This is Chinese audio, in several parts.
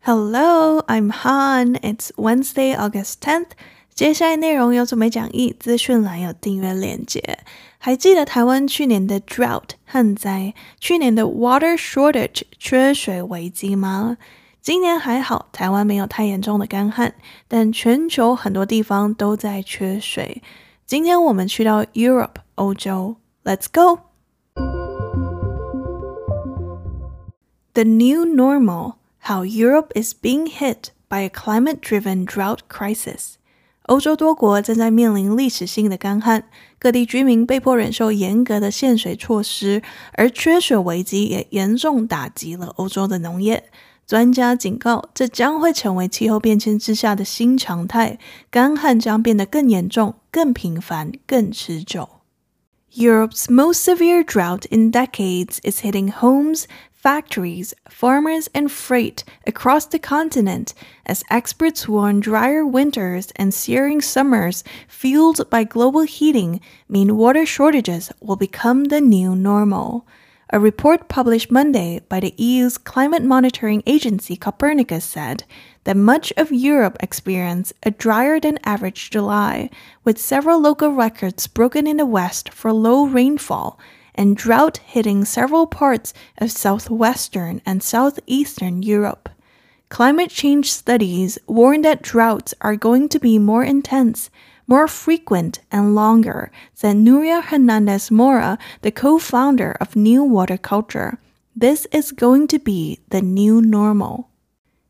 Hello, I'm Han. It's Wednesday, August 10th. 接下来内容有准备讲义，资讯栏有订阅链接。还记得台湾去年的 drought 旱灾，去年的 water shortage 缺水危机吗？今年还好，台湾没有太严重的干旱，但全球很多地方都在缺水。今天我们去到 Europe 欧洲，Let's go. The new normal. How Europe is being hit by a climate-driven drought crisis。欧洲多国正在面临历史性的干旱，各地居民被迫忍受严格的限水措施，而缺水危机也严重打击了欧洲的农业。专家警告，这将会成为气候变迁之下的新常态，干旱将变得更严重、更频繁、更持久。Europe's most severe drought in decades is hitting homes. Factories, farmers, and freight across the continent as experts warn drier winters and searing summers fueled by global heating mean water shortages will become the new normal. A report published Monday by the EU's climate monitoring agency Copernicus said that much of Europe experienced a drier than average July, with several local records broken in the West for low rainfall and drought hitting several parts of southwestern and southeastern Europe. Climate change studies warn that droughts are going to be more intense, more frequent, and longer, said Nuria Hernandez Mora, the co founder of New Water Culture. This is going to be the new normal.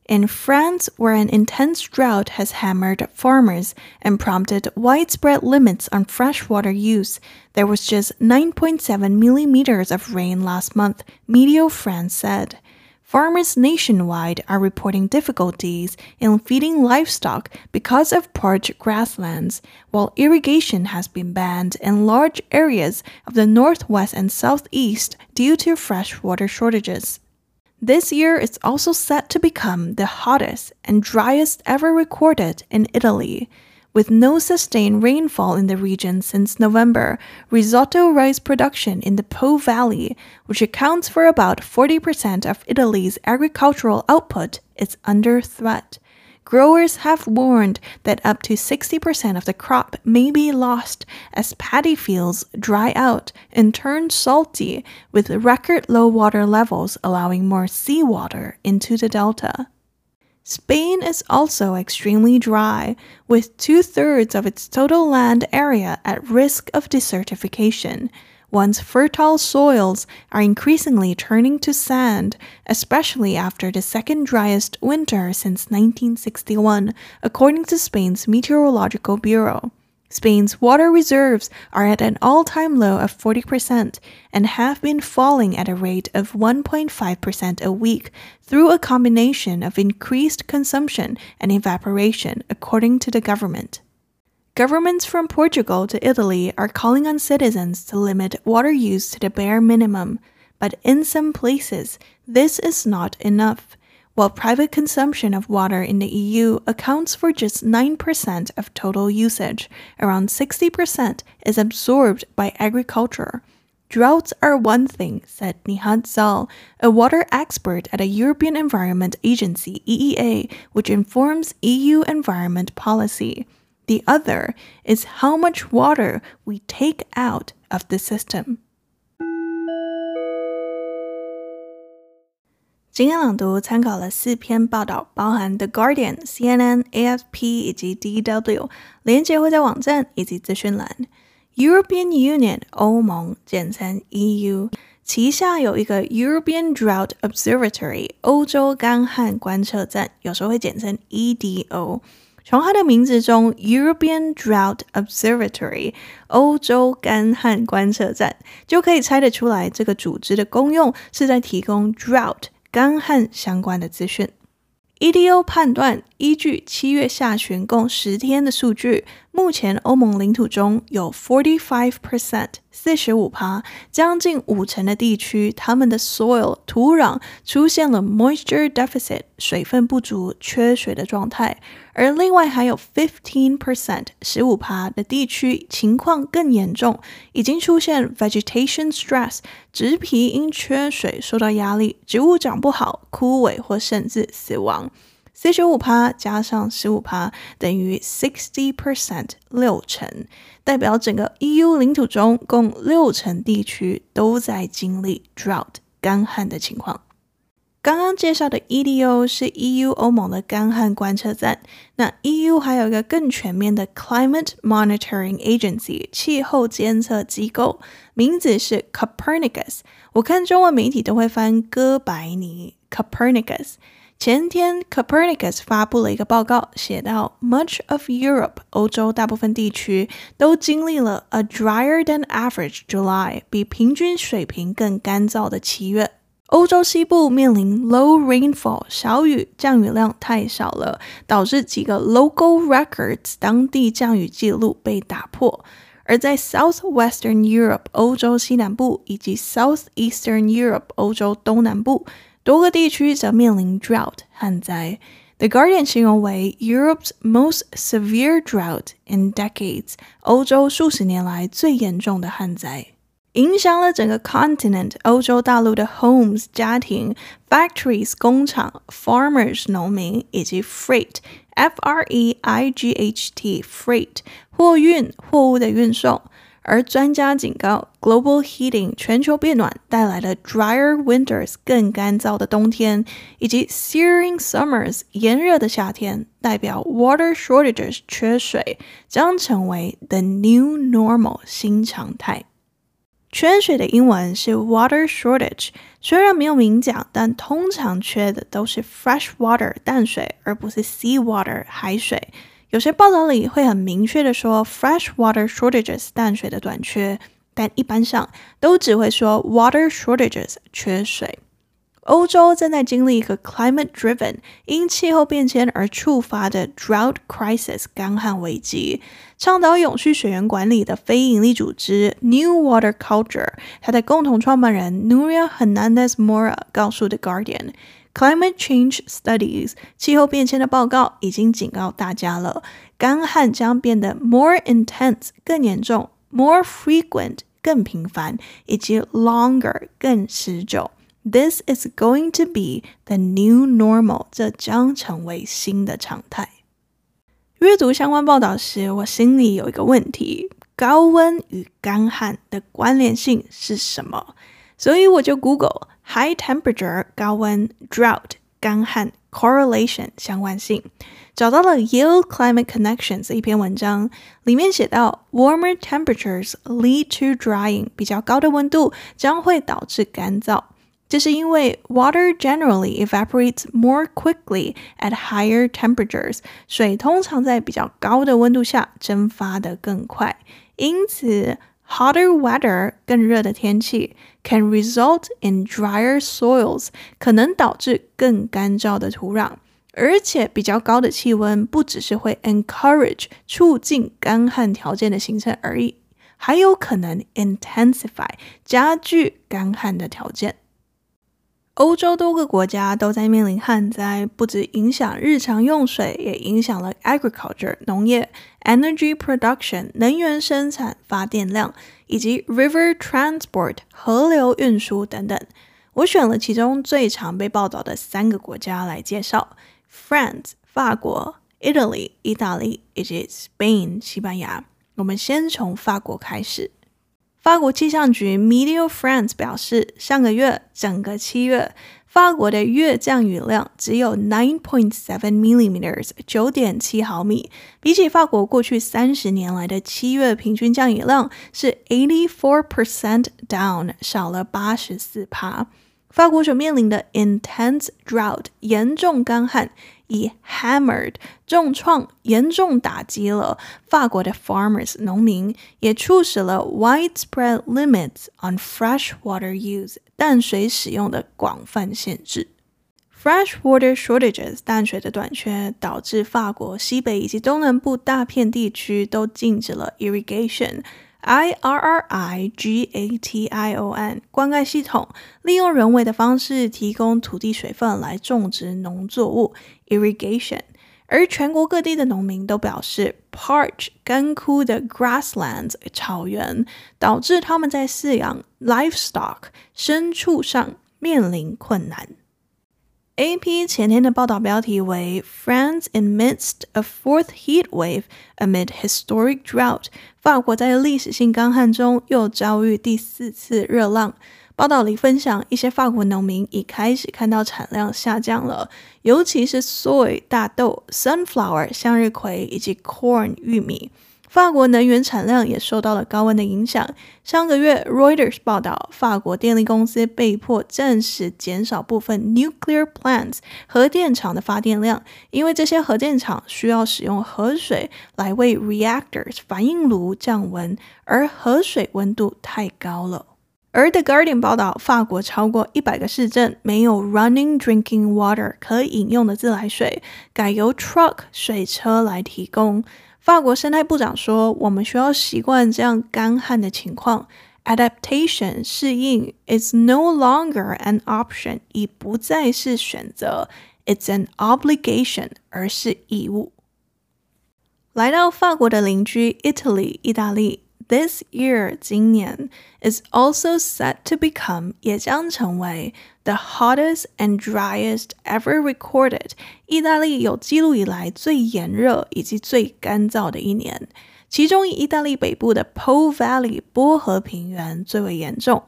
In France, where an intense drought has hammered farmers and prompted widespread limits on freshwater use, there was just 9.7 millimeters of rain last month, Meteo France said. Farmers nationwide are reporting difficulties in feeding livestock because of parched grasslands, while irrigation has been banned in large areas of the northwest and southeast due to freshwater shortages. This year is also set to become the hottest and driest ever recorded in Italy. With no sustained rainfall in the region since November, risotto rice production in the Po Valley, which accounts for about 40% of Italy's agricultural output, is under threat. Growers have warned that up to 60% of the crop may be lost as paddy fields dry out and turn salty, with record low water levels allowing more seawater into the delta. Spain is also extremely dry, with two thirds of its total land area at risk of desertification one's fertile soils are increasingly turning to sand, especially after the second driest winter since 1961, according to Spain's Meteorological Bureau. Spain's water reserves are at an all time low of 40% and have been falling at a rate of 1.5% a week through a combination of increased consumption and evaporation, according to the government. Governments from Portugal to Italy are calling on citizens to limit water use to the bare minimum, but in some places, this is not enough. While private consumption of water in the EU accounts for just 9% of total usage, around 60% is absorbed by agriculture. Droughts are one thing, said Nihat Zal, a water expert at a European Environment Agency EEA, which informs EU environment policy. The other is how much water we take out of the system. 今天朗读参考了四篇报道，包含 The Guardian、CNN、AFP 以及 DW，连结会在网站以及资讯栏。European Union 欧盟简称 EU 旗下有一个 European Drought Observatory 欧洲干旱观测站，有时候会简称 EDO。 从它的名字中，European Drought Observatory（ 欧洲干旱观测站）就可以猜得出来，这个组织的功用是在提供 drought（ 干旱）相关的资讯。EDO 判断，依据七月下旬共十天的数据，目前欧盟领土中有 forty five percent 四十五趴，将近五成的地区，他们的 soil 土壤出现了 moisture deficit 水分不足、缺水的状态，而另外还有 fifteen percent 十五趴的地区情况更严重，已经出现 vegetation stress 植皮因缺水受到压力，植物长不好、枯萎或甚至死亡。四十五趴加上十五趴等于 sixty percent 六成，代表整个 EU 领土中共六成地区都在经历 drought 干旱的情况。刚刚介绍的 EDO 是 EU 欧盟的干旱观测站，那 EU 还有一个更全面的 Climate Monitoring Agency 气候监测机构，名字是 Copernicus。我看中文媒体都会翻哥白尼 Copernicus。前天，Copernicus 发布了一个报告，写到，Much of Europe，欧洲大部分地区都经历了 a drier than average July，比平均水平更干燥的七月。欧洲西部面临 low rainfall，小雨降雨量太少了，导致几个 local records 当地降雨记录被打破。而在 Southwestern Europe，欧洲西南部以及 Southeastern Europe，欧洲东南部。多个地区则面临 drought 旱灾，The Guardian 形容为 Europe's most severe drought in decades，欧洲数十年来最严重的旱灾，影响了整个 continent 欧洲大陆的 homes 家庭、factories 工厂、farmers 农民以及 freight f r e i g h t freight 货运货物的运送。 而专家警告，global heating 全球变暖带来了 drier winters 更干燥的冬天，以及 searing summers 炎热的夏天，代表 water shortages 缺水将成为 the new normal 新常态。缺水的英文是 water shortage，虽然没有明讲，但通常缺的都是 fresh water 淡水，而不是 sea water 海水。有些报道里会很明确的说 fresh water shortages 淡水的短缺，但一般上都只会说 water shortages 缺水。欧洲正在经历一个 climate driven 因气候变迁而触发的 drought crisis 干旱危机。倡导永续水源管理的非营利组织 New Water Culture，它的共同创办人 Nuria Hernandez Mora 告诉 The Guardian。Climate change studies，气候变迁的报告已经警告大家了，干旱将变得 more intense 更严重，more frequent 更频繁，以及 longer 更持久。This is going to be the new normal，这将成为新的常态。阅读相关报道时，我心里有一个问题：高温与干旱的关联性是什么？所以我就 Google。High temperature 高温，drought 干旱，correlation 相关性，找到了 Yale Climate Connections 一篇文章，里面写到 warmer temperatures lead to drying，比较高的温度将会导致干燥，这是因为 water generally evaporates more quickly at higher temperatures，水通常在比较高的温度下蒸发得更快，因此。Hotter weather 更热的天气 Can result in drier soils 可能导致更干燥的土壤，而且比较高的气温不只是会 encourage 促进干旱条件的形成而已，还有可能 intensify 加剧干旱的条件。欧洲多个国家都在面临旱灾，不止影响日常用水，也影响了 agriculture 农业、energy production 能源生产发电量，以及 river transport 河流运输等等。我选了其中最常被报道的三个国家来介绍：France 法国、Italy 意大利以及 Spain 西班牙。我们先从法国开始。法国气象局 Meteo France 表示，上个月整个七月，法国的月降雨量只有 nine point seven millimeters 九点七毫米，比起法国过去三十年来的七月平均降雨量是 eighty four percent down，少了八十四趴。法国所面临的 intense drought 严重干旱。以 hammered 重创严重打击了法国的 farmers 农民，也促使了 widespread limits on fresh water use 淡水使用的广泛限制。Freshwater shortages 淡水的短缺导致法国西北以及东南部大片地区都禁止了 irrigation。I R R I G A T I O N 灌溉系统，利用人为的方式提供土地水分来种植农作物 irrigation。而全国各地的农民都表示，parch 干枯的 grasslands 草原导致他们在饲养 livestock 牲畜上面临困难。AP 前天的报道标题为 “France in midst of fourth heat wave amid historic drought”，法国在历史性干旱中又遭遇第四次热浪。报道里分享，一些法国农民已开始看到产量下降了，尤其是 soy 大豆、sunflower 向日葵以及 corn 玉米。法国能源产量也受到了高温的影响。上个月，Reuters 报道，法国电力公司被迫暂时减少部分 nuclear plants 核电厂的发电量，因为这些核电厂需要使用河水来为 reactors 反应炉降温，而河水温度太高了。而 The Guardian 报道，法国超过一百个市镇没有 running drinking water 可饮用的自来水，改由 truck 水车来提供。法国生态部长说：“我们需要习惯这样干旱的情况。Adaptation 适应 is no longer an option，已不再是选择，it's an obligation，而是义务。”来到法国的邻居 Italy，意大利。This year，今年 is also set to become，也将成为 the hottest and driest ever recorded，意大利有记录以来最炎热以及最干燥的一年。其中，以意大利北部的 Po Valley 波河平原最为严重。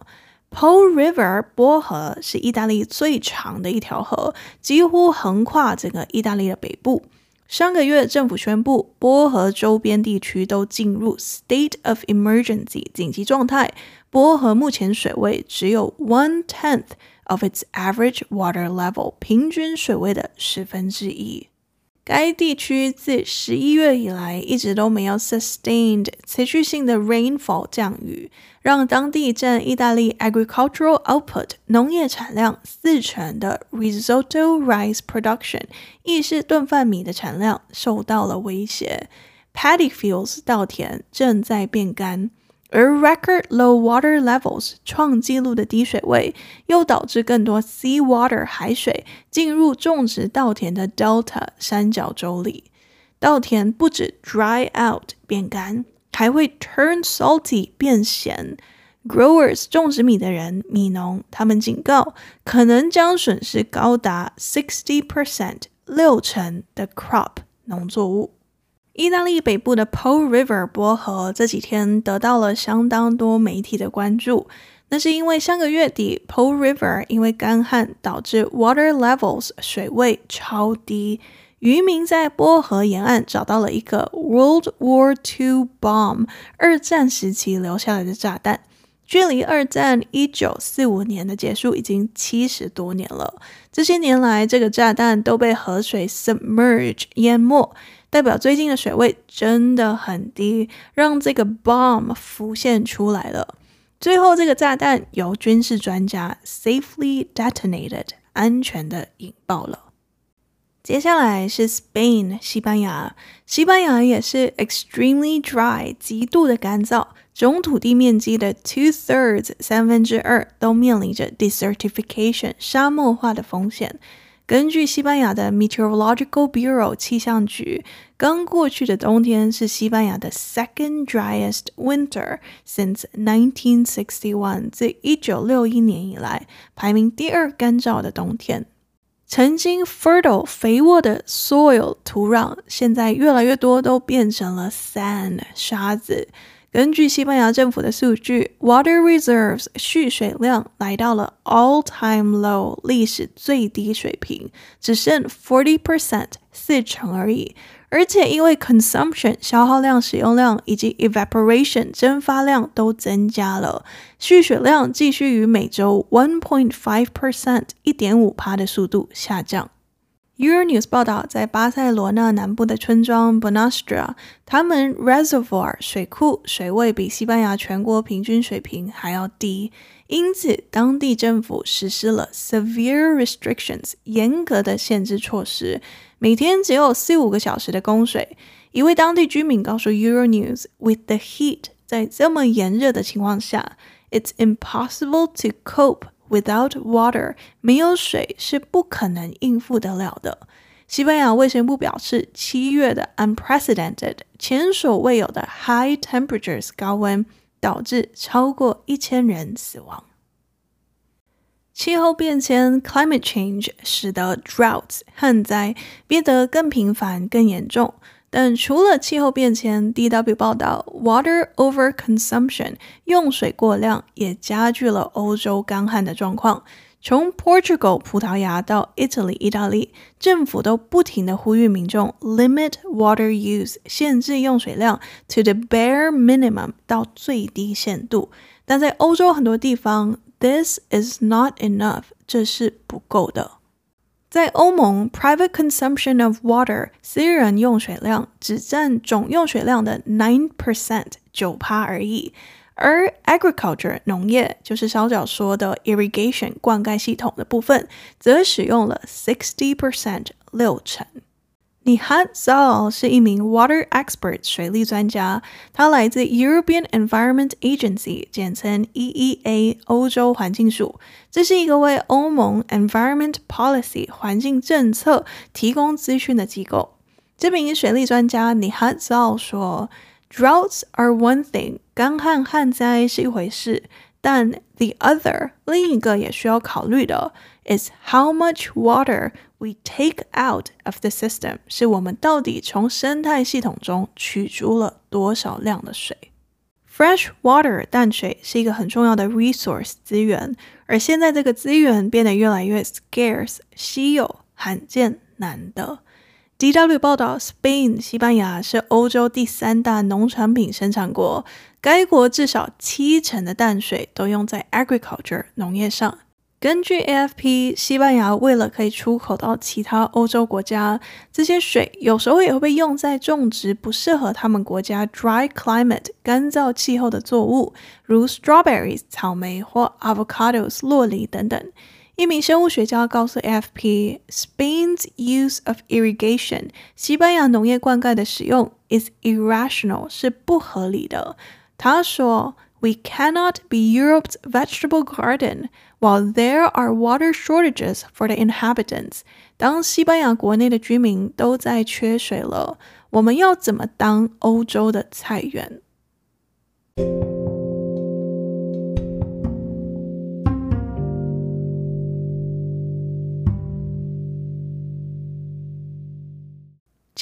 Po River 波河是意大利最长的一条河，几乎横跨整个意大利的北部。 上个月，政府宣布波河周边地区都进入 state of emergency 紧急状态。波河目前水位只有 one tenth of its average water level，平均水位的十分之一。该地区自十一月以来一直都没有 sustained 持续性的 rainfall 降雨，让当地占意大利 agricultural output 农业产量四成的 risotto rice production 意式炖饭米的产量受到了威胁。Paddy fields 稻田正在变干。而 record low water levels 创纪录的低水位，又导致更多 sea water 海水进入种植稻田的 Delta 三角洲里。稻田不止 dry out 变干，还会 turn salty 变咸。Growers 种植米的人，米农，他们警告，可能将损失高达 sixty percent 六成的 crop 农作物。意大利北部的 Po River 波河这几天得到了相当多媒体的关注，那是因为上个月底 Po River 因为干旱导致 water levels 水位超低，渔民在波河沿岸找到了一个 World War II bomb 二战时期留下来的炸弹，距离二战一九四五年的结束已经七十多年了。这些年来，这个炸弹都被河水 submerge 淹没。代表最近的水位真的很低，让这个 bomb 浮现出来了。最后，这个炸弹由军事专家 safely detonated 安全的引爆了。接下来是 Spain 西班牙，西班牙也是 extremely dry 极度的干燥，总土地面积的 two thirds 三分之二都面临着 desertification 沙漠化的风险。根据西班牙的 Meteorological Bureau 气象局，刚过去的冬天是西班牙的 second driest winter since 1961，自一九六一年以来排名第二干燥的冬天。曾经 fertile 肥沃的 soil 土壤，现在越来越多都变成了 sand 沙子。 根据西班牙政府的数据，water reserves 蓄水量来到了 all-time low 历史最低水平，只剩 forty percent 四成而已。而且因为 consumption 消耗量、使用量以及 evaporation 蒸发量都增加了，蓄水量继续于每周 one point five percent 一点五趴的速度下降。Euronews 报道，在巴塞罗那南部的村庄 Bonastre，他们 reservoir 水库水位比西班牙全国平均水平还要低，因此当地政府实施了 severe restrictions 严格的限制措施，每天只有四五个小时的供水。一位当地居民告诉 Euronews，with the heat，在这么炎热的情况下，it's impossible to cope。Without water，没有水是不可能应付得了的。西班牙卫生部表示，七月的 unprecedented 前所未有的 high temperatures 高温，导致超过一千人死亡。气候变迁 climate change 使得 droughts 旱灾变得更频繁、更严重。但除了气候变迁，DW 报道，water overconsumption 用水过量也加剧了欧洲干旱的状况。从 Portugal 葡萄牙到 Italy 意大利，政府都不停的呼吁民众 limit water use 限制用水量 to the bare minimum 到最低限度。但在欧洲很多地方，this is not enough 这是不够的。在欧盟，private consumption of water 私人用水量只占总用水量的 nine percent 九趴而已，而 agriculture 农业就是稍早说的 irrigation 灌溉系统的部分，则使用了 sixty percent 六成。Nihat Zal 是一名 water expert 水利专家，他来自 European Environment Agency，简称 EEA 欧洲环境署。这是一个为欧盟 Environment Policy 环境政策提供资讯的机构。这名水利专家 Nihat Zal 说：“Droughts are one thing，干旱旱灾是一回事，但 the other 另一个也需要考虑的 is how much water。” We take out of the system，是我们到底从生态系统中取出了多少量的水？Fresh water，淡水是一个很重要的 resource 资源，而现在这个资源变得越来越 scarce，稀有、罕见、难得。DW 报道，Spain，西班牙是欧洲第三大农产品生产国，该国至少七成的淡水都用在 agriculture 农业上。根据 AFP，西班牙为了可以出口到其他欧洲国家，这些水有时候也会被用在种植不适合他们国家 dry climate 干燥气候的作物，如 strawberries 草莓或 avocados 酪梨等等。一名生物学家告诉 AFP，Spain's use of irrigation 西班牙农业灌溉的使用 is irrational 是不合理的。他说：“We cannot be Europe's vegetable garden。” While there are water shortages for the inhabitants，当西班牙国内的居民都在缺水了，我们要怎么当欧洲的菜园？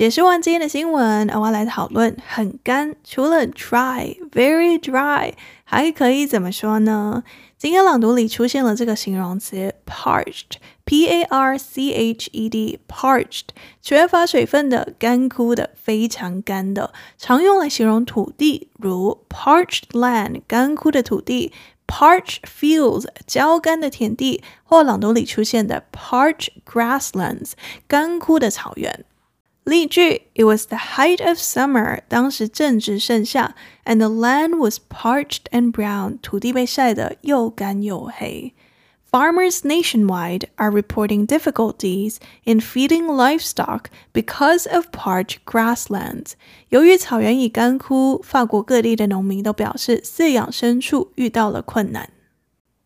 解释完今天的新闻，我要来讨论很干，除了 dry，very dry，还可以怎么说呢？今天朗读里出现了这个形容词 parched，p a r c h e d，parched，缺乏水分的、干枯的、非常干的，常用来形容土地，如 parched land，干枯的土地；parched fields，焦干的田地，或朗读里出现的 parched grasslands，干枯的草原。例句：It was the height of summer，当时正值盛夏，and the land was parched and brown，土地被晒得又干又黑。Farmers nationwide are reporting difficulties in feeding livestock because of parched grasslands。由于草原已干枯，法国各地的农民都表示饲养牲畜遇到了困难。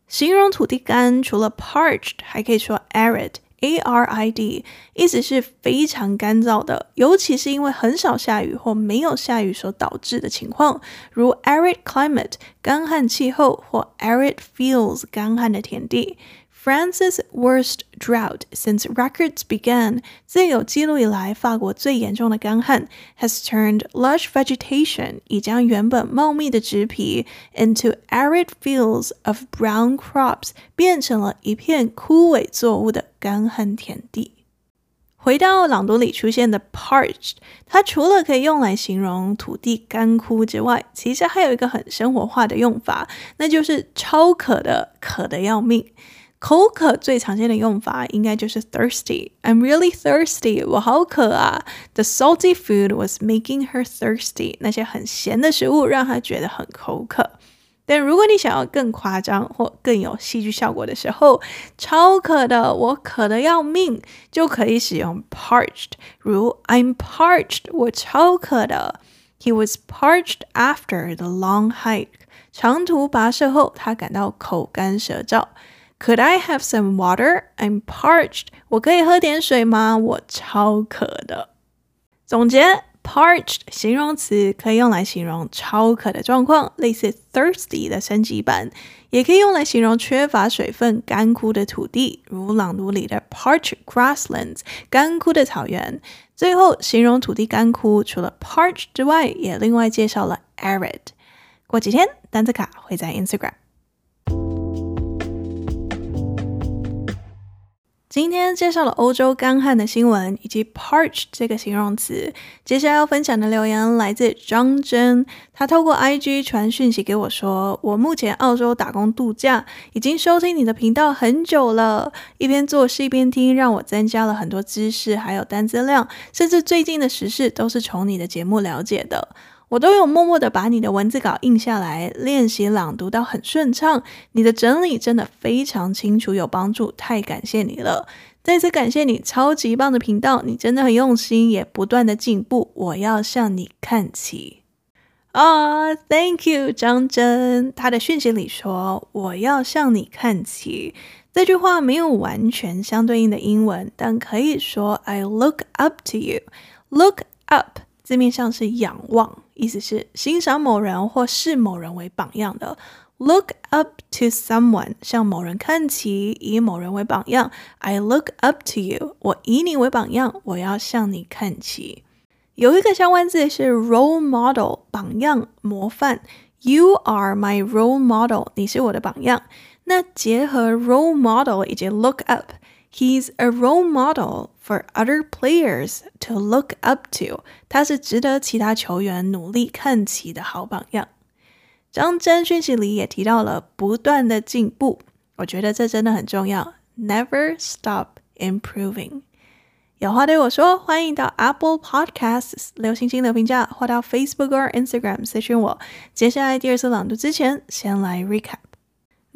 形容土地干，除了 parched，还可以说 arid。 Arid 意思是非常干燥的，尤其是因为很少下雨或没有下雨所导致的情况，如 arid climate 干旱气候或 arid fields 干旱的田地。France's worst drought since records began，自有记录以来，法国最严重的干旱，has turned lush vegetation，已将原本茂密的植皮 into arid fields of brown crops，变成了一片枯萎作物的干旱田地。回到朗读里出现的 parched，它除了可以用来形容土地干枯之外，其实还有一个很生活化的用法，那就是超渴的，渴得要命。 口渴最常见的用法应该就是 thirsty。I'm really thirsty，我好渴啊。The salty food was making her thirsty。那些很咸的食物让她觉得很口渴。但如果你想要更夸张或更有戏剧效果的时候，超渴的，我渴得要命，就可以使用 parched。如 I'm parched，我超渴的。He was parched after the long hike。长途跋涉后，他感到口干舌燥。 Could I have some water? I'm parched. 我可以喝点水吗？我超渴的。总结，parched 形容词可以用来形容超渴的状况，类似 thirsty 的升级版，也可以用来形容缺乏水分、干枯的土地，如朗读里的 parched grasslands，干枯的草原。最后，形容土地干枯，除了 parched 之外，也另外介绍了 arid。过几天，单词卡会在 Instagram。今天介绍了欧洲干旱的新闻以及 parch 这个形容词。接下来要分享的留言来自张真，他透过 IG 传讯息给我说：“我目前澳洲打工度假，已经收听你的频道很久了，一边做事一边听，让我增加了很多知识，还有单词量，甚至最近的时事都是从你的节目了解的。”我都有默默的把你的文字稿印下来，练习朗读到很顺畅。你的整理真的非常清楚，有帮助，太感谢你了！再次感谢你，超级棒的频道，你真的很用心，也不断的进步。我要向你看齐啊！Thank you，张真。他的讯息里说：“我要向你看齐。”这句话没有完全相对应的英文，但可以说 “I look up to you”。Look up。字面上是仰望，意思是欣赏某人或视某人为榜样的。Look up to someone，向某人看齐，以某人为榜样。I look up to you，我以你为榜样，我要向你看齐。有一个相关字是 role model，榜样、模范。You are my role model，你是我的榜样。那结合 role model 以及 look up。He's a role model for other players to look up to。他是值得其他球员努力看齐的好榜样。张真讯息里也提到了不断的进步，我觉得这真的很重要。Never stop improving。有话对我说，欢迎到 Apple Podcasts 留星星的评价，或到 Facebook 或 Instagram 私讯我。接下来第二次朗读之前，先来 recap。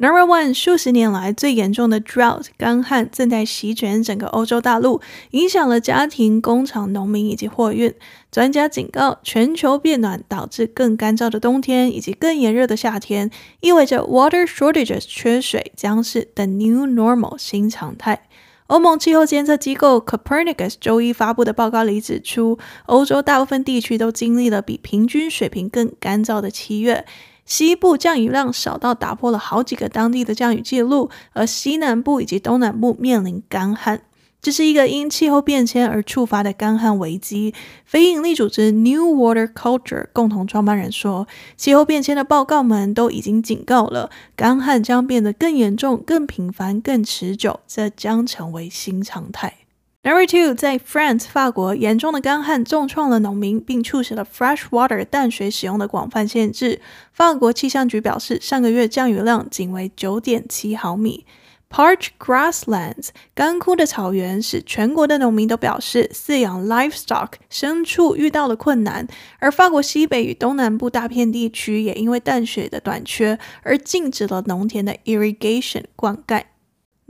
Number one，数十年来最严重的 drought 干旱正在席卷整个欧洲大陆，影响了家庭、工厂、农民以及货运。专家警告，全球变暖导致更干燥的冬天以及更炎热的夏天，意味着 water shortages 缺水将是 the new normal 新常态。欧盟气候监测机构 Copernicus 周一发布的报告里指出，欧洲大部分地区都经历了比平均水平更干燥的七月。西部降雨量少到打破了好几个当地的降雨记录，而西南部以及东南部面临干旱。这是一个因气候变迁而触发的干旱危机。非营利组织 New Water Culture 共同创办人说，气候变迁的报告们都已经警告了，干旱将变得更严重、更频繁、更持久，这将成为新常态。Number two，在 France 法国，严重的干旱重创了农民，并促使了 fresh water 淡水使用的广泛限制。法国气象局表示，上个月降雨量仅为九点七毫米。Parched grasslands 干枯的草原使全国的农民都表示，饲养 livestock 牲畜遇到了困难。而法国西北与东南部大片地区也因为淡水的短缺而禁止了农田的 irrigation 灌溉。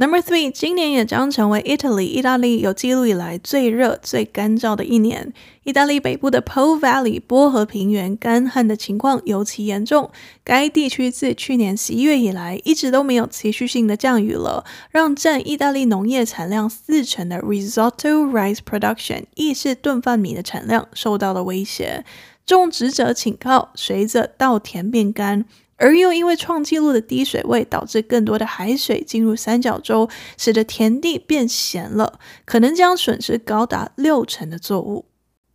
Number three，今年也将成为 Italy 意大利有记录以来最热、最干燥的一年。意大利北部的 Po Valley 波河平原干旱的情况尤其严重，该地区自去年十一月以来一直都没有持续性的降雨了，让占意大利农业产量四成的 Risotto Rice Production 意式炖饭米的产量受到了威胁。种植者警告，随着稻田变干。而又因为创纪录的低水位，导致更多的海水进入三角洲，使得田地变咸了，可能将损失高达六成的作物。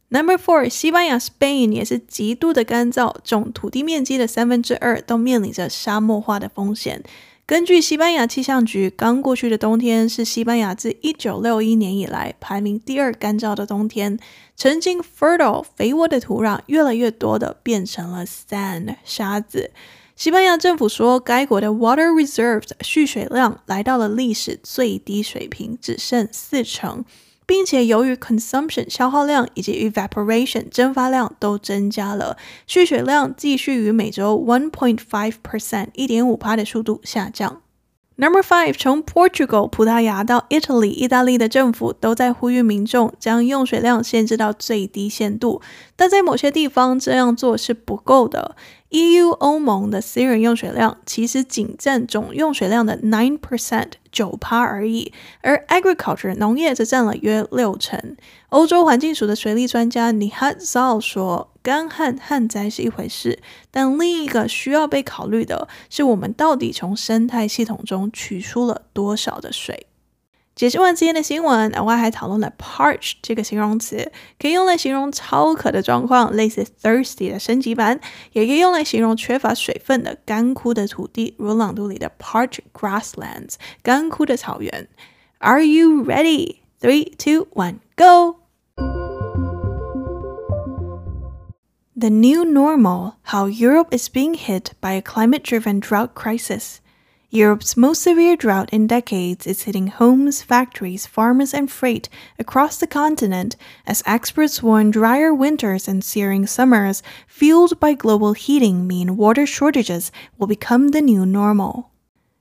Number four，西班牙 Spain 也是极度的干燥，总土地面积的三分之二都面临着沙漠化的风险。根据西班牙气象局，刚过去的冬天是西班牙自一九六一年以来排名第二干燥的冬天。曾经 fertile 肥沃的土壤，越来越多的变成了 sand 沙子。西班牙政府说，该国的 water reserves 蓄水量来到了历史最低水平，只剩四成。并且由于 consumption 消耗量以及 evaporation 蒸发量都增加了，蓄水量继续于每周 one point five percent 一点五趴的速度下降。Number five，从 Portugal 葡萄牙到 Italy 意大利的政府都在呼吁民众将用水量限制到最低限度，但在某些地方这样做是不够的。EU 欧盟的私人用水量其实仅占总用水量的 nine percent 九趴而已，而 agriculture 农业则占了约六成。欧洲环境署的水利专家 Nihat Zal 说：“干旱旱灾是一回事，但另一个需要被考虑的是，我们到底从生态系统中取出了多少的水。”解释完今天的新闻，额外还讨论了 parched 这个形容词，可以用来形容超渴的状况，类似 thirsty 的升级版，也可以用来形容缺乏水分的干枯的土地，如朗读里的 parched grasslands，干枯的草原。Are you ready? Three, two, one, go! The new normal: How Europe is being hit by a climate-driven drought crisis. Europe's most severe drought in decades is hitting homes, factories, farmers, and freight across the continent as experts warn drier winters and searing summers fueled by global heating mean water shortages will become the new normal.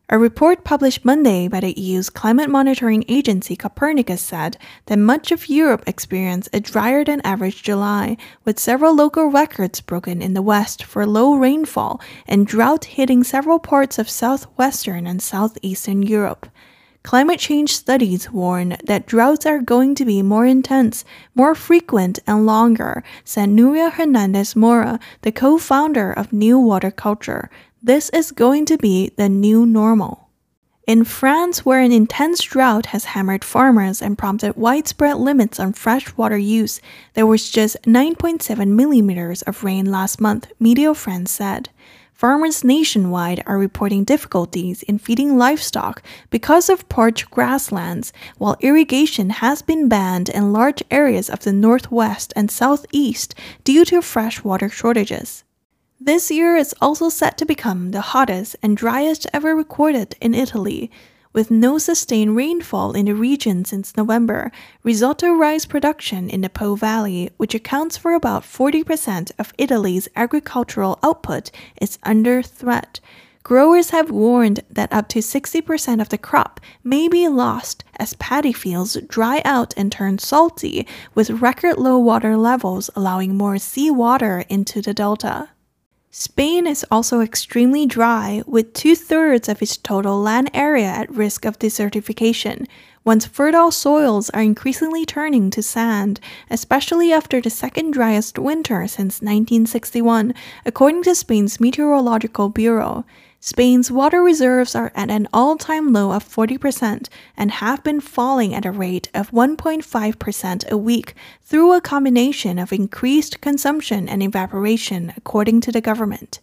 A report published Monday by the EU's climate monitoring agency Copernicus said that much of Europe experienced a drier than average July, with several local records broken in the West for low rainfall and drought hitting several parts of southwestern and southeastern Europe. Climate change studies warn that droughts are going to be more intense, more frequent, and longer, said Nuria Hernandez Mora, the co founder of New Water Culture, this is going to be the new normal. In France, where an intense drought has hammered farmers and prompted widespread limits on freshwater use, there was just 9.7 millimeters of rain last month, Meteo France said. Farmers nationwide are reporting difficulties in feeding livestock because of parched grasslands, while irrigation has been banned in large areas of the northwest and southeast due to freshwater shortages. This year is also set to become the hottest and driest ever recorded in Italy, with no sustained rainfall in the region since November. Risotto rice production in the Po Valley, which accounts for about 40% of Italy's agricultural output, is under threat. Growers have warned that up to 60% of the crop may be lost as paddy fields dry out and turn salty, with record low water levels allowing more seawater into the delta. Spain is also extremely dry, with two thirds of its total land area at risk of desertification. Once fertile soils are increasingly turning to sand, especially after the second driest winter since 1961, according to Spain's Meteorological Bureau. Spain's water reserves are at an all time low of 40% and have been falling at a rate of 1.5% a week through a combination of increased consumption and evaporation, according to the government.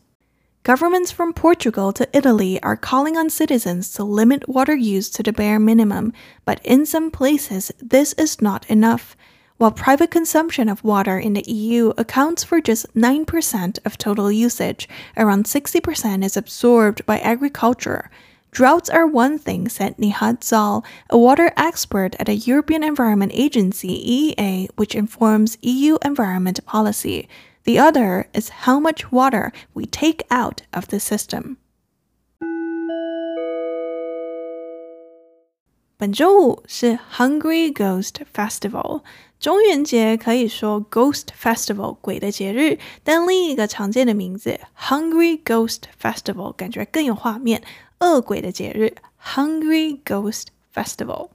Governments from Portugal to Italy are calling on citizens to limit water use to the bare minimum, but in some places, this is not enough While private consumption of water in the EU accounts for just 9% of total usage, around 60% is absorbed by agriculture. Droughts are one thing, said Nihat Zal, a water expert at the European Environment Agency EEA, which informs EU environment policy. The other is how much water we take out of the system. 本周五是 Hungry Ghost Festival。 中元节可以说 Ghost Festival 鬼的节日，但另一个常见的名字 Hungry Ghost Festival 感觉更有画面，饿鬼的节日 Hungry Ghost Festival。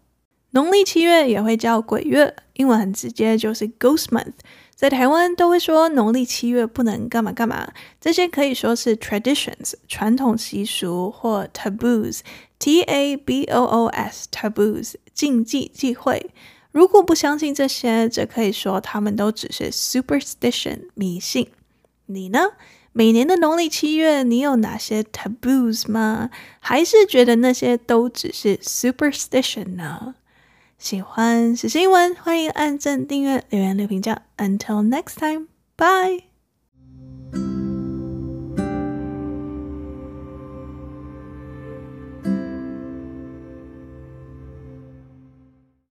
农历七月也会叫鬼月，英文很直接就是 Ghost Month。在台湾都会说农历七月不能干嘛干嘛，这些可以说是 traditions 传统习俗或 taboos T A B O O S taboos 禁忌忌讳。如果不相信这些，则可以说他们都只是 superstition 迷信。你呢？每年的农历七月，你有哪些 taboos 吗？还是觉得那些都只是 superstition 呢？喜欢是新闻，欢迎按赞、订阅、留言、留评价。Until next time, bye.